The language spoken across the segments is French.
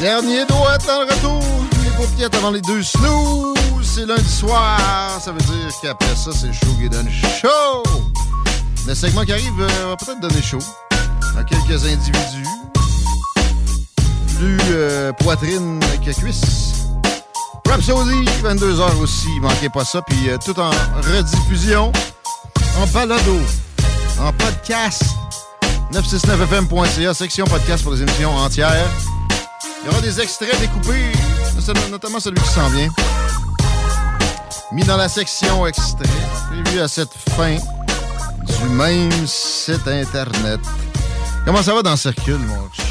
Dernier doigt dans le retour. Les paupiètes avant les deux snooze. C'est lundi soir. Ça veut dire qu'après ça, c'est qui donne chaud. Le segment qui arrive euh, va peut-être donner chaud à quelques individus. Plus euh, poitrine que cuisse. Rhapsody, 22h aussi. Manquez pas ça. Puis euh, tout en rediffusion, en balado, en podcast. 969fm.ca, section podcast pour les émissions entières. Il y aura des extraits découpés, notamment celui qui s'en vient. Mis dans la section extrait, prévu à cette fin du même site Internet. Comment ça va dans le circuit, mon?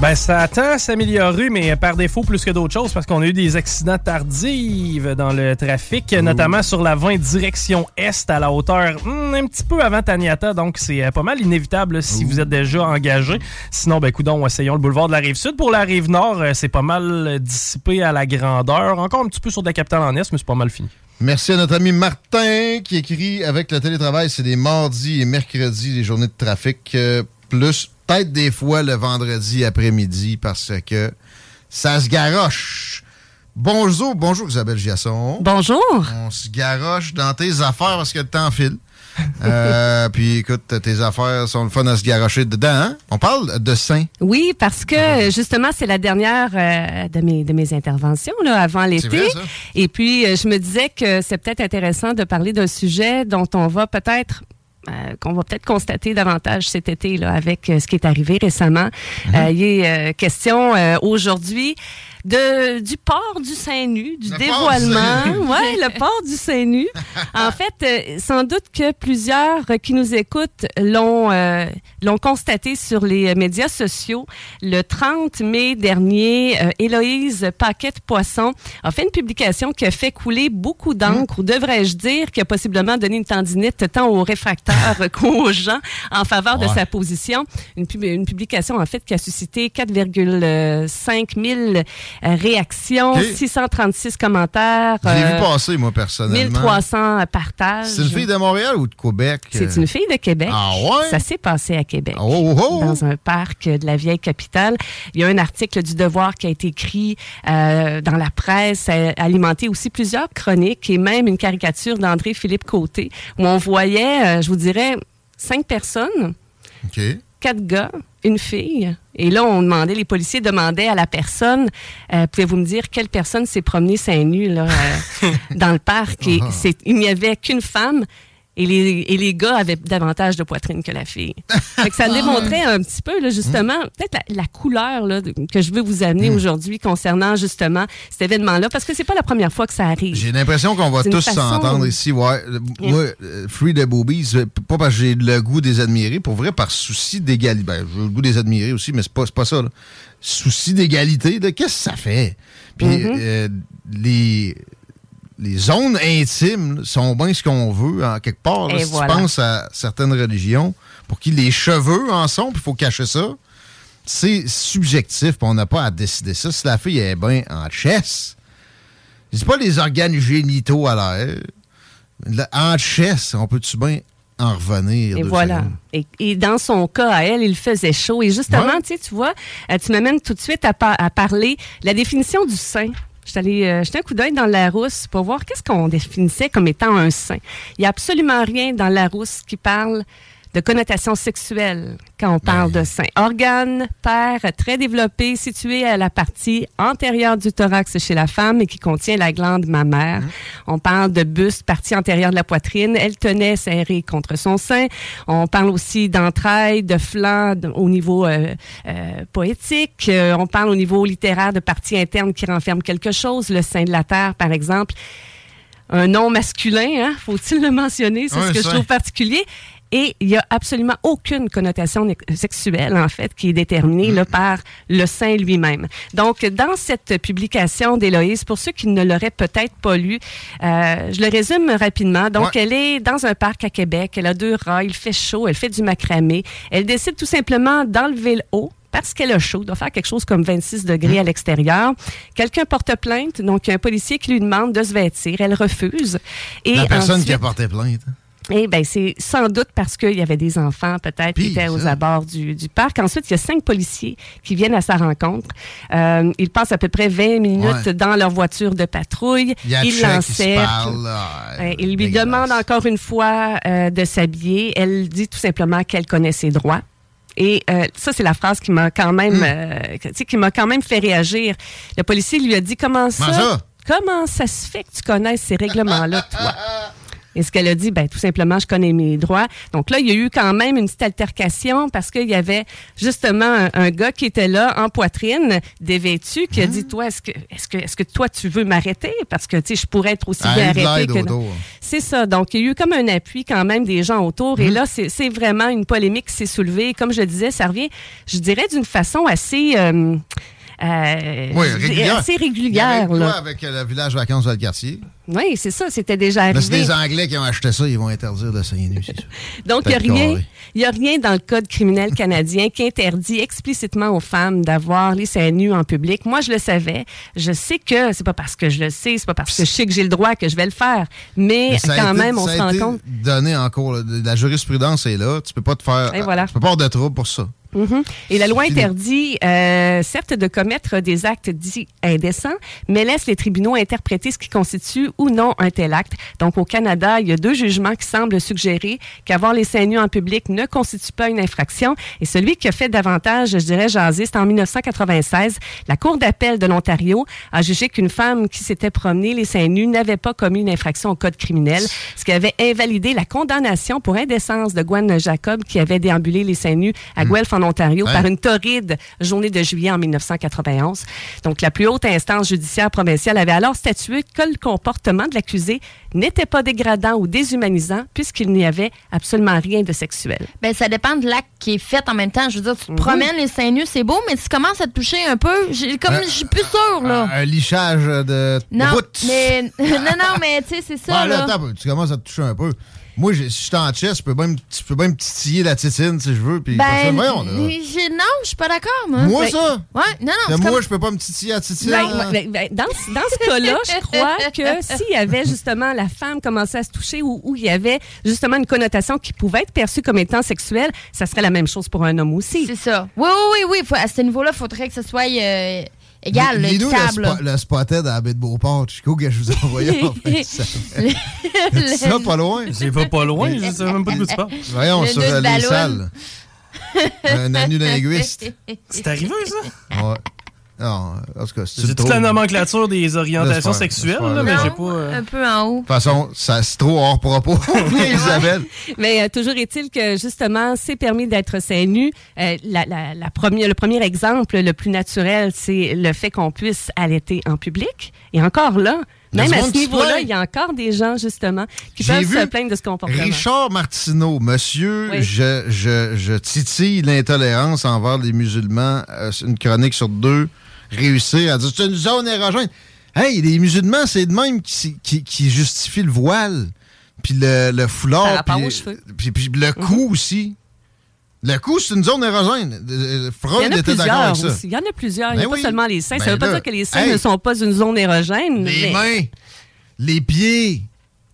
Ben, ça attend à s'améliorer, mais par défaut plus que d'autres choses, parce qu'on a eu des accidents tardifs dans le trafic, notamment sur la 20 direction Est à la hauteur hmm, un petit peu avant Taniata, donc c'est euh, pas mal inévitable si vous êtes déjà engagé. Sinon, ben, coudons, essayons le boulevard de la Rive-Sud. Pour la Rive-Nord, euh, c'est pas mal dissipé à la grandeur. Encore un petit peu sur de la capitale en Est, mais c'est pas mal fini. Merci à notre ami Martin qui écrit avec le télétravail, c'est des mardis et mercredis, les journées de trafic, euh, plus peut-être des fois le vendredi après-midi parce que ça se garoche. Bonjour, bonjour Isabelle Giasson. Bonjour. On se garoche dans tes affaires parce que le temps file. Euh, puis écoute, tes affaires sont le fun à se garocher dedans. Hein? On parle de sein. Oui, parce que justement, c'est la dernière euh, de, mes, de mes interventions là, avant l'été. Et puis, euh, je me disais que c'est peut-être intéressant de parler d'un sujet dont on va peut-être euh, qu'on va peut-être constater davantage cet été là, avec euh, ce qui est arrivé récemment. Euh, il est euh, question euh, aujourd'hui de, du port du sein nu, du Le du dévoilement. nu. Ouais, le port du sein nu. En fait, euh, sans doute que plusieurs qui nous écoutent l'ont euh, l'ont constaté sur les médias sociaux. Le 30 mai dernier, euh, Héloïse Paquette-Poisson a fait une publication qui a fait couler beaucoup d'encre, ou devrais-je dire, qui a possiblement donné une tendinite tant aux réfractaires qu'aux gens en faveur de sa position. Une, pub- une publication, en fait, qui a suscité 4,5 000 euh, réactions, Ok. 636 commentaires, Je l'ai euh, vu passer, moi, personnellement. 1300 partages. C'est une fille de Montréal ou de Québec? C'est une fille de Québec. Ah ouais? Ça s'est passé à Québec. Oh, oh, oh! Dans un parc de la vieille capitale. Il y a un article du Devoir qui a été écrit euh, dans la presse, ça a alimenté aussi plusieurs chroniques et même une caricature d'André-Philippe Côté où on voyait, euh, je vous dirais, cinq personnes, OK. Quatre gars, une fille. Et là, on demandait, les policiers demandaient à la personne, euh, pouvez-vous me dire quelle personne s'est promenée seins nus là, euh, dans le parc? Et Ah. c'est- il n'y avait qu'une femme. Et les, et les gars avaient davantage de poitrine que la fille. Fait que ça démontrait un petit peu, là, justement, peut-être la, la couleur là, que je veux vous amener aujourd'hui concernant justement cet événement-là, parce que c'est pas la première fois que ça arrive. J'ai l'impression qu'on va tous façon- s'entendre ici. Ouais. Euh, Moi, euh, Free the Boobies, euh, pas parce que j'ai le goût des admirer, pour vrai, par souci d'égalité. Ben, j'ai le goût des admirer aussi, mais c'est pas, c'est pas ça. là. Souci d'égalité, qu'est-ce que ça fait? Puis Mm-hmm. euh, les les zones intimes sont bien ce qu'on veut, en quelque part. là. Si voilà. tu penses à certaines religions, pour qui les cheveux en sont, puis il faut cacher ça, c'est subjectif, puis on n'a pas à décider ça. Si la fille est bien en chess, je dis pas les organes génitaux à l'air, La- en chess, on peut-tu bien en revenir? Et voilà. Et, et dans son cas, à elle, il faisait chaud. Et justement, Ouais. tu vois, euh, tu m'amènes tout de suite à, pa- à parler de la définition du sein. Je suis allée euh, jeter un coup d'œil dans la rousse pour voir qu'est-ce qu'on définissait comme étant un sein. Il n'y a absolument rien dans la rousse qui parle de connotation sexuelle quand on parle de sein. Organe, paire, très développé, situé à la partie antérieure du thorax chez la femme et qui contient la glande mammaire. On parle de buste, partie antérieure de la poitrine. Elle tenait serrée contre son sein. On parle aussi d'entrailles, de flanc de- au niveau euh, euh, poétique. Euh, on parle au niveau littéraire de partie interne qui renferme quelque chose. Le sein de la terre, par exemple un nom masculin, hein? faut-il le mentionner? C'est ce que je trouve particulier. Et il n'y a absolument aucune connotation sexuelle, en fait, qui est déterminée là, par le sein lui-même. Donc, dans cette publication d'Héloïse, pour ceux qui ne l'auraient peut-être pas lu, euh, je le résume rapidement. Donc, Ouais. elle est dans un parc à Québec, elle a deux rats, il fait chaud, elle fait du macramé. Elle décide tout simplement d'enlever le haut parce qu'elle a chaud, doit faire quelque chose comme 26 degrés à l'extérieur. Quelqu'un porte plainte, donc il y a un policier qui lui demande de se vêtir. Elle refuse. Et La personne qui a porté plainte. Eh ben, c'est sans doute parce qu'il y avait des enfants, peut-être, qui étaient aux abords du, du parc. Ensuite, il y a cinq policiers qui viennent à sa rencontre. Euh, ils passent à peu près 20 minutes Ouais. dans leur voiture de patrouille. Ils l'encerclent. parle. là. Ouais, il lui Dégueulasse. demande encore une fois euh, de s'habiller. Elle dit tout simplement qu'elle connaît ses droits. Et euh, ça, c'est la phrase qui m'a quand même, euh, tu sais, qui m'a quand même fait réagir. Le policier lui a dit comment ça, Comment ça? comment ça se fait que tu connaisses ces règlements-là, toi? Et ce qu'elle a dit, ben tout simplement, je connais mes droits. Donc là, il y a eu quand même une petite altercation parce qu'il y avait justement un, un gars qui était là en poitrine, dévêtu, qui a Hein? dit, toi, est-ce que, est-ce que, est-ce que toi, tu veux m'arrêter? Parce que, tu sais, je pourrais être aussi Ah, bien arrêté que... autour. C'est ça. Donc, il y a eu comme un appui quand même des gens autour. Hum. Et là, c'est c'est vraiment une polémique qui s'est soulevée. Comme je le disais, ça revient, je dirais, d'une façon assez... euh, euh, Oui, régulière. Assez régulière, là. avec euh, le village vacances de quartier. Oui, c'est ça. C'était déjà Là, c'est arrivé. des Anglais qui ont acheté ça, ils vont interdire de saigner nu, c'est. Donc, il n'y a, a rien dans le Code criminel canadien qui interdit explicitement aux femmes d'avoir les seins nus en public. Moi, je le savais. Je sais que c'est pas parce que je le sais, c'est pas parce que je sais que j'ai le droit que je vais le faire. Mais, Mais quand été- même, on se rend compte. donné en cours. La jurisprudence est là. Tu peux pas te faire. Et voilà. Tu peux pas avoir de trouble pour ça. Mhm. Et la loi interdit, euh, certes, de commettre des actes dits indécents, mais laisse les tribunaux interpréter ce qui constitue ou non un tel acte. Donc, au Canada, il y a deux jugements qui semblent suggérer qu'avoir les seins nus en public ne constitue pas une infraction. Et celui qui a fait davantage, je dirais, jaser, c'est en 1996. La Cour d'appel de l'Ontario a jugé qu'une femme qui s'était promenée les seins nus n'avait pas commis une infraction au code criminel, ce qui avait invalidé la condamnation pour indécence de Gwen Jacob qui avait déambulé les seins nus à Guelph en Ontario par une torride journée de juillet en 1991. Donc, la plus haute instance judiciaire provinciale avait alors statué que le comportement de l'accusé n'était pas dégradant ou déshumanisant puisqu'il n'y avait absolument rien de sexuel. Ben, ça dépend de l'acte qui est fait en même temps. Je veux dire, tu te promènes les seins nus, c'est beau, mais tu commences à te toucher un peu. J'ai- Comme, Euh, je suis plus sûre, là. Un lichage de, non, mais, non, non, mais tu sais, c'est ça, là, attends, tu commences à te toucher un peu. Moi, j'ai- si je suis en chess, je peux même, je peux même titiller la titine si je veux. Puis Ben, voyons, là. non, je suis pas d'accord, moi. Moi, Ben, ça? Ouais, non, non. Moi, comme- je peux pas me titiller la titine. Ben, hein? ben, ben, dans, ce- dans ce cas-là, je crois que s'il y avait justement la femme commençait à se toucher ou, ou il y avait justement une connotation qui pouvait être perçue comme étant sexuelle, ça serait la même chose pour un homme aussi. C'est ça. Oui, oui, oui, oui. Faut- à ce niveau-là, il faudrait que ce soit euh, égal, le, spo- le spotted à la baie de Beauport, Chico, que je vous ai envoyé. en fait, ça. Pas loin. C'est pas pas loin, je sais même pas de quoi tu parles. Voyons, Le sur euh, les salles. Un anu linguiste. C'est arrivé, ça? Ouais. Non, en tout cas, c'est toute la nomenclature des orientations sexuelles, là, mais j'ai pas. euh, Un peu en haut. De toute façon, ça, c'est trop hors propos. Isabelle. Mais euh, toujours est-il que justement, c'est permis d'être seins nus. Euh, la, la, la première, le premier exemple, le plus naturel, c'est le fait qu'on puisse allaiter en public. Et encore là, même à ce se niveau-là, il y a encore des gens justement qui peuvent vu se plaindre de ce comportement. Richard Martineau, monsieur, Oui. je, je, je titille l'intolérance envers les musulmans. Euh, une chronique sur deux. Réussir à dire c'est une zone érogène. Hey, les musulmans, c'est de même qui, qui, qui justifient le voile, puis le, foulard, rapport puis le cou aussi. Le cou, c'est une zone érogène. Euh, Il y Freud en a était d'accord plusieurs avec ça. aussi. Il y en a plusieurs. Il n'y a Ben pas seulement les seins. ça Ben ne veut pas dire que les seins hey. ne sont pas une zone érogène. Les mais- mains, les pieds,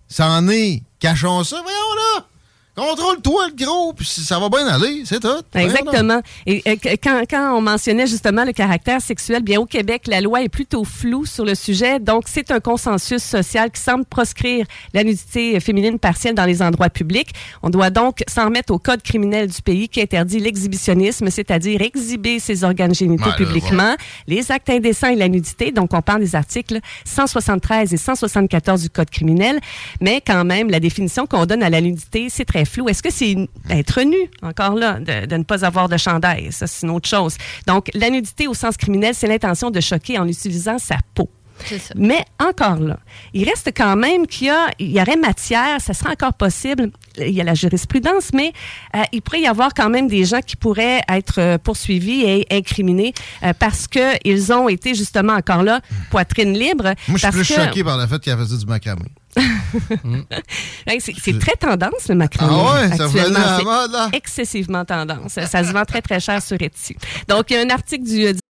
ça en est. Cachons ça, voyons là. Contrôle-toi le gros, puis ça va bien aller, c'est tout. Exactement. Et euh, quand, quand on mentionnait justement le caractère sexuel, bien au Québec, la loi est plutôt floue sur le sujet. Donc, c'est un consensus social qui semble proscrire la nudité féminine partielle dans les endroits publics. On doit donc s'en remettre au code criminel du pays qui interdit l'exhibitionnisme, c'est-à-dire exhiber ses organes génitaux Ouais, là, publiquement, les actes indécents et la nudité. Donc, on parle des articles 173 et 174 du code criminel. Mais quand même, la définition qu'on donne à la nudité, c'est très flou. Est-ce que c'est être nu, encore là, de, de ne pas avoir de chandail? Ça, c'est une autre chose. Donc, la nudité au sens criminel, c'est l'intention de choquer en utilisant sa peau. C'est ça. Mais encore là, il reste quand même qu'il y, a, il y aurait matière, ça serait encore possible. Il y a la jurisprudence, mais euh, il pourrait y avoir quand même des gens qui pourraient être euh, poursuivis et incriminés euh, parce qu'ils ont été justement encore là, poitrine libre. Moi, je suis plus que- choqué par le fait qu'elle faisait du macramé. Hey, C'est très tendance, le macramé. Ah ouais, ça mode, là. excessivement tendance. Ça se vend très, très cher sur Etsy. Donc, il y a un article du, du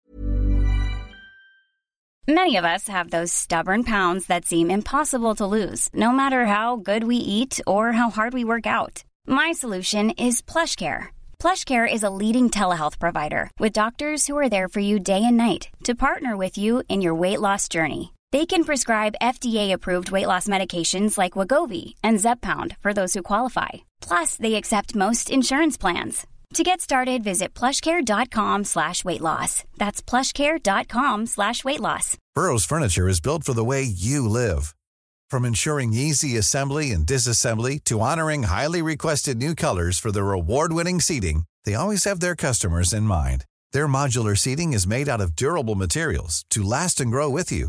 Many of us have those stubborn pounds that seem impossible to lose, no matter how good we eat or how hard we work out. My solution is PlushCare. PlushCare is a leading telehealth provider with doctors who are there for you day and night to partner with you in your weight loss journey. They can prescribe FDA-approved weight loss medications like Wagovi and Zepbound for those who qualify. Plus, they accept most insurance plans. To get started, visit plushcare.com slash weight loss. That's plushcare.com slash weight loss. Burrow's furniture is built for the way you live. From ensuring easy assembly and disassembly to honoring highly requested new colors for their award-winning seating, they always have their customers in mind. Their modular seating is made out of durable materials to last and grow with you.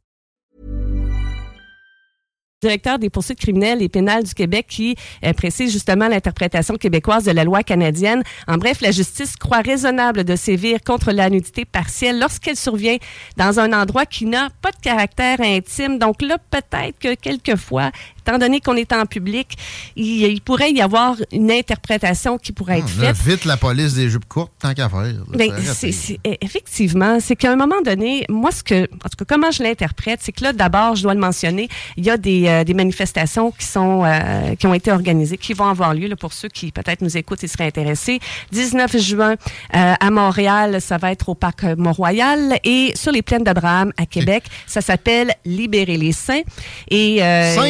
Directeur des poursuites criminelles et pénales du Québec qui euh, précise justement l'interprétation québécoise de la loi canadienne. En bref, la justice croit raisonnable de sévir contre la nudité partielle lorsqu'elle survient dans un endroit qui n'a pas de caractère intime. Donc là, peut-être que quelquefois, étant donné qu'on est en public, il, pourrait y avoir une interprétation qui pourrait être faite. Vite la police des jupes courtes, tant qu'à faire. Ben, eh, effectivement, c'est qu'à un moment donné, moi, ce que, en tout cas, comment je l'interprète, c'est que là, d'abord, je dois le mentionner, il y a des, euh, manifestations qui sont euh, qui ont été organisées, qui vont avoir lieu pour ceux qui peut-être nous écoutent et seraient intéressés. 19 juin euh, à Montréal, ça va être au parc Mont-Royal et sur les plaines d'Abraham à Québec, ça s'appelle Libérer les saints et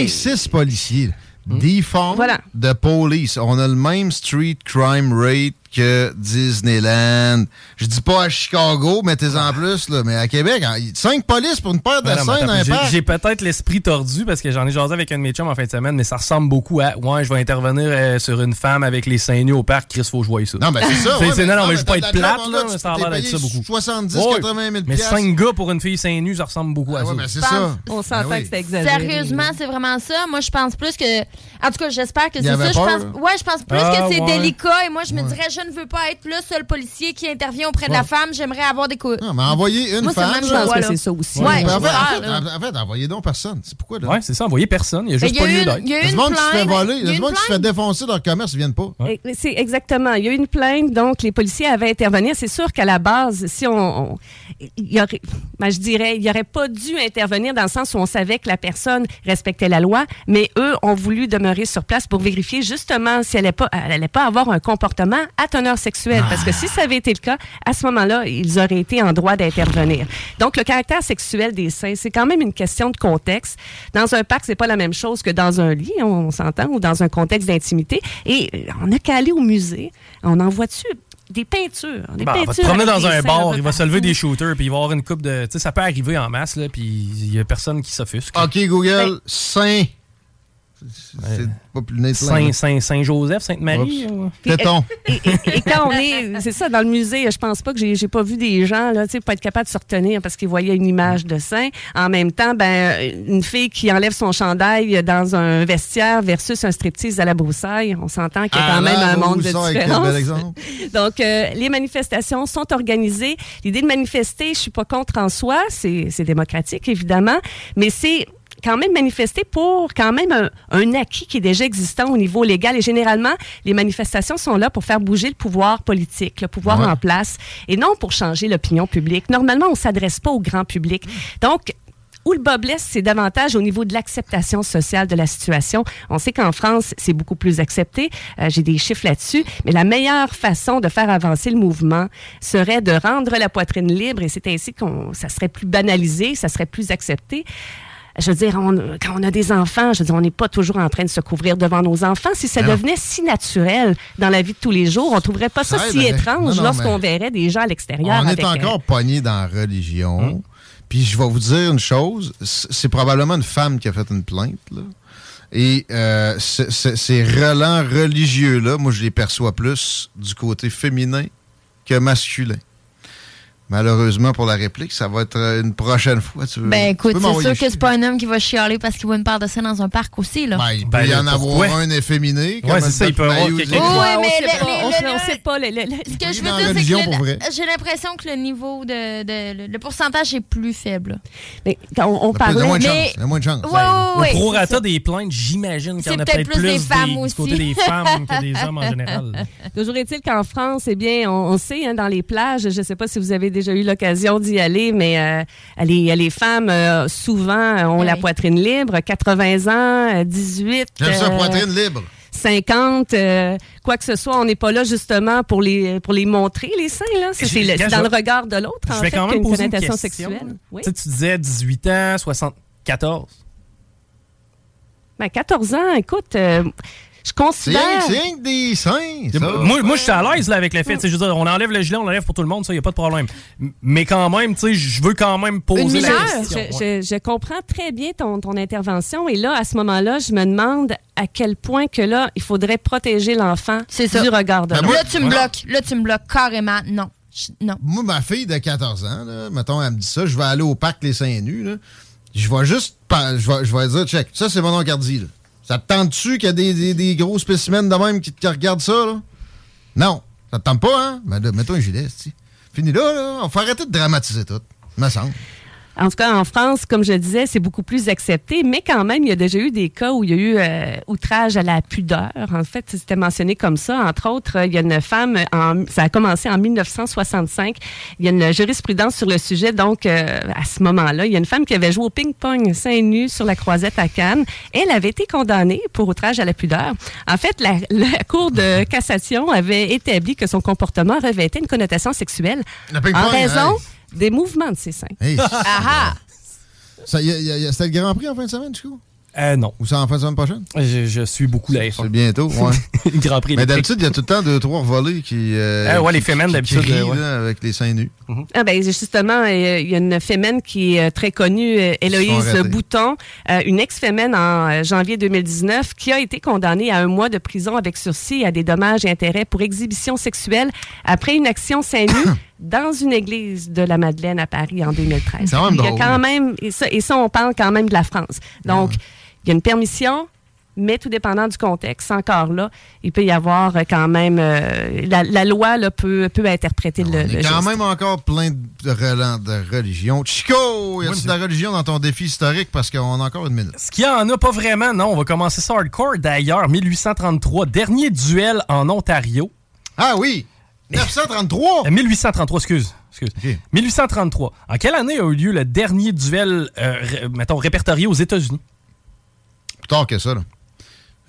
6 police policier. Hmm. Defund de police. On a le même street crime rate que Disneyland. Je dis pas à Chicago, mettez-en plus, là, mais à Québec, hein, cinq polices pour une paire de Ouais, non, mais scènes un j'ai- peut-être l'esprit tordu parce que j'en ai jasé avec un de mes chums en fin de semaine, mais ça ressemble beaucoup à Ouais, je vais intervenir euh, sur une femme avec les seins nus au parc, Chris, faut voie ça. Non, ben c'est ça. C'est- ouais, c'est- non, non, mais je veux t'as pas être la plate, là, mais ça a l'air d'être ça beaucoup. 70, Ouais, 80 000 Mais. 5 gars pour une fille seins nus, ça ressemble beaucoup à ça. ouais, ben c'est ça. on s'entend Ben oui. que c'est exagéré. Sérieusement, c'est vraiment ça. Moi, je pense plus que. En tout cas, j'espère que c'est ça. Ouais, je pense plus Ah, que c'est ouais. délicat. Et moi, je me dirais, je ne veux pas être le seul policier qui intervient auprès de la femme. J'aimerais avoir des coups. Non, mais envoyer une Moi, femme. Je pense que c'est ça aussi. Ouais, en, fait, en, fait, en fait, envoyez donc personne. C'est pourquoi, là? Ouais, c'est ça, envoyer personne. Il y a juste Il y pas a lieu eu d'être. une, il y a Il eu y a une du monde qui se fait plainte. voler. Il y a du une monde qui se fait plainte. défoncer leur commerce, ils viennent pas. C'est exactement. Il y a eu une plainte, donc les policiers avaient intervenu. C'est sûr qu'à la base, si on, il y aurait, ben, je dirais, il n'y aurait pas dû intervenir dans le sens où on savait que la personne respectait la loi, mais eux ont voulu demeurer sur place pour vérifier justement si elle n'allait pas, elle allait pas avoir un comportement à teneur sexuelle. Parce que si ça avait été le cas, à ce moment-là, ils auraient été en droit d'intervenir. Donc, le caractère sexuel des seins, c'est quand même une question de contexte. Dans un parc, c'est pas la même chose que dans un lit, on s'entend, ou dans un contexte d'intimité. Et euh, on n'a qu'à aller au musée. On en voit-tu des peintures? Des Bah, on va peintures te promener dans un bar, il va se lever des shooters, puis il va y avoir une coupe de. Tu sais, ça peut arriver en masse, là, puis il y a personne qui s'offusque. OK, Google, saint. C'est pas plus net Saint, Saint, Saint Joseph, Sainte Marie. Oups. ou- Téton. Et, et- et quand on est, c'est ça, dans le musée, je pense pas que j'ai, pas vu des gens là, tu sais, pas être capable de se retenir parce qu'ils voyaient une image de saint. En même temps, ben une fille qui enlève son chandail dans un vestiaire versus un striptease à la broussaille, on s'entend qu'il y a À quand même un monde de différence. bel exemple. Donc, euh, les manifestations sont organisées. L'idée de manifester, je suis pas contre en soi, c'est c'est démocratique évidemment, mais c'est quand même manifester pour quand même un, un acquis qui est déjà existant au niveau légal. Et généralement, les manifestations sont là pour faire bouger le pouvoir politique, le pouvoir Ouais. en place, et non pour changer l'opinion publique. Normalement, on s'adresse pas au grand public. Donc, où le bas blesse, c'est davantage au niveau de l'acceptation sociale de la situation. On sait qu'en France, c'est beaucoup plus accepté. Euh, J'ai des chiffres là-dessus. Mais la meilleure façon de faire avancer le mouvement serait de rendre la poitrine libre et c'est ainsi qu'on, ça serait plus banalisé, ça serait plus accepté. Je veux dire, on- quand on a des enfants, je veux dire, on n'est pas toujours en train de se couvrir devant nos enfants. Si ça Non. devenait si naturel dans la vie de tous les jours, on trouverait pas ça, Ça si aiderait. étrange lorsqu'on verrait des gens à l'extérieur. On est avec, euh, encore pogné dans la religion. Puis je vais vous dire une chose, c'est probablement une femme qui a fait une plainte. Là. Et euh, ce- ce- ces relents religieux-là, moi, je les perçois plus du côté féminin que masculin. Malheureusement pour la réplique, ça va être euh, une prochaine fois. Tu veux- Ben écoute, c'est sûr que c'est pas un homme qui va chialer parce qu'il voit une paire de scènes dans un parc aussi, là. Ben, il peut y en avoir un efféminé. Ouais, c'est ça, il peut y avoir quelqu'un on mais on sait- pas. le- le- le- Ce que je veux dire, c'est que j'ai l'impression que le niveau de, de- le, le pourcentage est plus faible. Mais quand on, on a moins de Mais- chance. Moins de chance. Ouais, Au prorata des plaintes, j'imagine qu'il y en C'est a peut-être peut-être plus des femmes aussi. côté des femmes que des hommes en général. Toujours est-il qu'en France, eh bien, on, on sait, hein, dans les plages, je ne sais pas si vous avez déjà eu l'occasion d'y aller, mais euh, les, les femmes, euh, souvent, euh, ont la poitrine libre, 80 ans, euh, 18... J'aime ça, poitrine libre. 50, euh, quoi que ce soit, on n'est pas là justement pour les, pour les montrer, les seins. là. C'est c'est le- gars, c'est dans le regard de l'autre, en fait, quand même une connotation sexuelle. Oui. Tu sais, tu disais 18 ans, 74. Ben, 14 ans, écoute, euh, je considère... rien, c'est des seins. ça. Moi, moi je suis à l'aise là, avec le fait. Je veux dire, on enlève le gilet, on l'enlève pour tout le monde, ça, il n'y a pas de problème. Mais quand même, tu sais, je veux quand même poser Une la mineure. question. Je, ouais. je- je comprends très bien ton, ton intervention. Et là, à ce moment-là, je me demande à quel point que là, il faudrait protéger l'enfant C'est ça. du regard de Ben, l'autre. Là, tu me bloques. Là, tu me bloques carrément. Non. Je- Non. Moi, ma fille de 14 ans, là, mettons, elle me dit ça, je vais aller au parc les seins nus. Là. Je vais juste. pas- Je vais, je vais dire, check, ça, c'est mon nom Cardi. Là. Ça te tente-tu qu'il y a des, des- gros spécimens de même qui, regardent ça? Là? Non. Ça te tente pas, hein? Mais là, mets-toi un gilet. Fini là, là. On faut arrêter de dramatiser tout. Me semble. En tout cas, en France, comme je disais, c'est beaucoup plus accepté, mais quand même, il y a déjà eu des cas où il y a eu euh, outrage à la pudeur. En fait, c'était mentionné comme ça. Entre autres, il y a une femme, en, ça a commencé en 1965. Il y a une jurisprudence sur le sujet. Donc, euh, à ce moment-là, il y a une femme qui avait joué au ping-pong seins nus sur la croisette à Cannes. Elle avait été condamnée pour outrage à la pudeur. En fait, la, la Cour de cassation avait établi que son comportement revêtait une connotation sexuelle en raison hey. Des mouvements de ses seins. Hey, Ah ah! ça, y a- y a- y a- C'était le Grand Prix en fin de semaine, du coup? Euh, non. Ou c'est en fin de semaine prochaine? Je, je suis beaucoup la F1. C'est bientôt, ouais. Le Grand Prix Mais d'habitude, il y a tout le temps deux, trois volets qui. euh, Ah ouais, qui- les fémènes, d'habitude, euh, ouais. avec les seins nus. Ah ben justement, euh, il y a une fémène qui est euh, très connue, euh, Héloïse. Bouton, euh, une ex-fémène en euh, janvier 2019, qui a été condamnée à un mois de prison avec sursis et à des dommages et intérêts pour exhibition sexuelle après une action seins nus dans une église de la Madeleine à Paris en 2013. C'est quand même il y a drôle. quand même, et ça, et ça, on parle quand même de la France. Donc, il y a une permission, mais tout dépendant du contexte, encore là, il peut y avoir euh, quand même, euh, la, la loi là, peut, peut interpréter le, Il y a quand geste. même encore plein de relents de religion. Chico, y a-tu de la religion dans ton défi historique? Parce qu'on a encore une minute. Ce qu'il y en a pas vraiment, non. On va commencer ça hardcore. D'ailleurs, 1833, dernier duel en Ontario. Ah oui! 933! Euh, 1833, excuse. excuse. 1833. En quelle année a eu lieu le dernier duel, euh, ré- mettons, répertorié aux États-Unis? Plus tard que ça, là.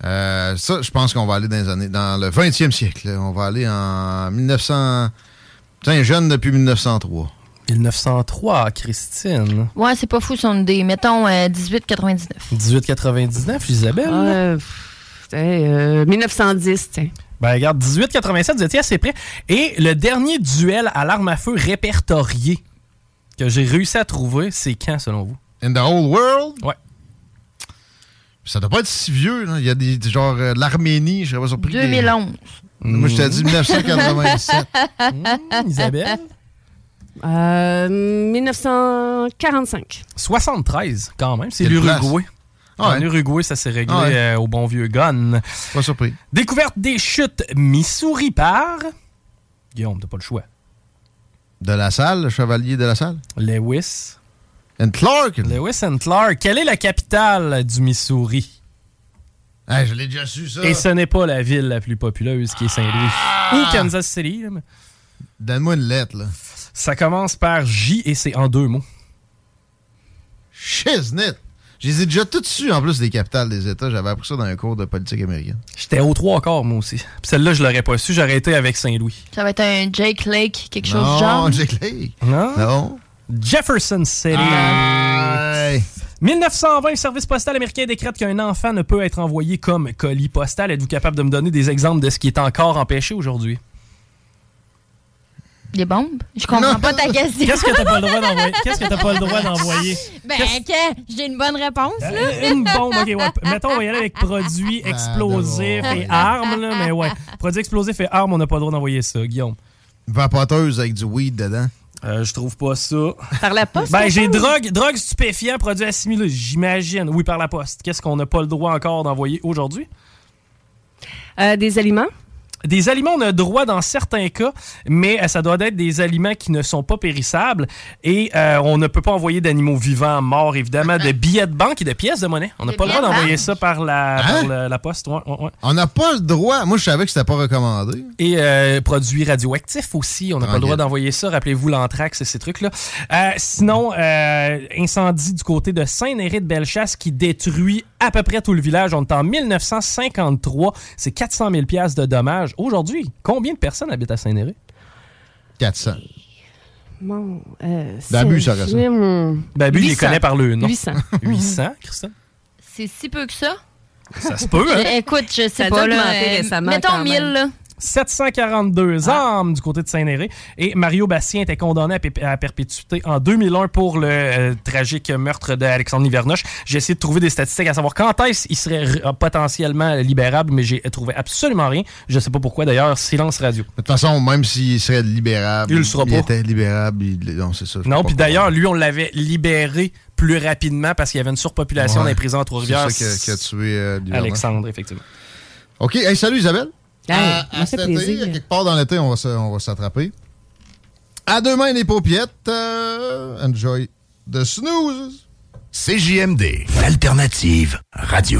Euh, ça, je pense qu'on va aller dans les années, dans le 20e siècle. là. On va aller en 1900. Putain, jeune depuis 1903. 1903, Christine. Ouais, c'est pas fou son idée. Mettons euh, 1899. 1899, Isabelle? Euh, pff, euh, 1910, tiens. Ben, regarde, 1887, vous étiez assez près. Et le dernier duel à l'arme à feu répertorié que j'ai réussi à trouver, c'est quand, selon vous? In the whole world? Ouais. Ça doit pas être si vieux. Là. Il y a des genre euh, l'Arménie, je serais pas surpris. que- 2011. Moi, je t'ai dit 1987. Mmh, Isabelle? Euh, 1945. 73, quand même. C'est l'Uruguay. Ah ouais. En Uruguay, ça s'est réglé Ah ouais. euh, au bon vieux gun. Pas surpris. Découverte des chutes Missouri par... Guillaume, t'as pas le choix. De la salle, le chevalier de la salle? Lewis. And Clark? Lewis and Clark. Quelle est la capitale du Missouri? Ah, je l'ai déjà su, ça. Et ce n'est pas la ville la plus populeuse qui est Saint-Louis. Ou Kansas City. mais- Donne-moi une lettre, là. Ça commence par J et c'est en deux mots. Shiznit. Je les ai déjà toutes su, en plus, des capitales des États. J'avais appris ça dans un cours de politique américaine. J'étais au trois quarts, moi aussi. Puis celle-là, je l'aurais pas su. J'aurais été avec Saint-Louis. Ça va être un Jake Lake, quelque chose non, du genre? Jake Lake. Non? Non. Jefferson City. Aïe. 1920, le service postal américain décrète qu'un enfant ne peut être envoyé comme colis postal. Êtes-vous capable de me donner des exemples de ce qui est encore empêché aujourd'hui? Des bombes? Je comprends Non. pas ta question. Qu'est-ce que t'as pas le droit d'envoyer? Qu'est-ce que t'as pas le droit d'envoyer? Ben, que j'ai une bonne réponse, là. Euh, Une bombe, ok, ouais. Mettons, on va y aller avec produits explosifs et armes, là, mais ouais. Produits explosifs et armes, on n'a pas le droit d'envoyer ça, Guillaume. Vapoteuse avec du weed dedans. Euh, je trouve pas ça. Par la poste? Ben, j'ai drogue, drogue stupéfiants, produits assimilés, j'imagine. Oui, par la poste. Qu'est-ce qu'on n'a pas le droit encore d'envoyer aujourd'hui? Euh, des aliments? Des aliments, on a le droit dans certains cas, mais euh, ça doit être des aliments qui ne sont pas périssables et euh, on ne peut pas envoyer d'animaux vivants morts, évidemment, de billets de banque et de pièces de monnaie. On n'a pas le droit d'envoyer ça par la, par Hein? le- la poste. Ouais, ouais, ouais. On n'a pas le droit. Moi, je savais que c'était pas recommandé. Et euh, produits radioactifs aussi. On n'a pas le droit d'envoyer ça. Rappelez-vous l'anthrax et ces trucs-là. Euh, sinon, euh, incendie du côté de Saint-Néré de Bellechasse qui détruit à peu près tout le village. On est en 1953. C'est 400 000 piastres de dommages. Aujourd'hui, combien de personnes habitent à Saint-Néré? 400. Bon, euh, Babu, ça reste ça. Hum, Babu, il les 800. connaît par le nom. 800. 800, Christophe? C'est si peu que ça. Ça se peut, hein? Je- Écoute, je sais Ça pas, là. euh, récemment, mettons quand 1000, même. là. 742 armes du côté de Saint-Néré. Et Mario Bastien était condamné à, pé- à perpétuité en 2001 pour le euh, tragique meurtre d'Alexandre Nivernoche. J'ai essayé de trouver des statistiques à savoir quand est-ce qu'il serait r- potentiellement libérable, mais j'ai trouvé absolument rien. Je sais pas pourquoi d'ailleurs. Silence radio. De toute façon, même s'il serait libérable, Il le sera pas. était libérable. il- Non, c'est ça. Non, puis d'ailleurs, lui, on l'avait libéré plus rapidement parce qu'il y avait une surpopulation Ouais. dans les prisons à C'est Trois-Rivières. ça qui a, qui a tué euh. Alexandre, effectivement. OK. Hey, salut Isabelle. Hey, à, à cet été, quelque part dans l'été, on va se- on va s'attraper. À deux mains les paupiettes. euh, enjoy the snooze. CJMD, l'alternative radio.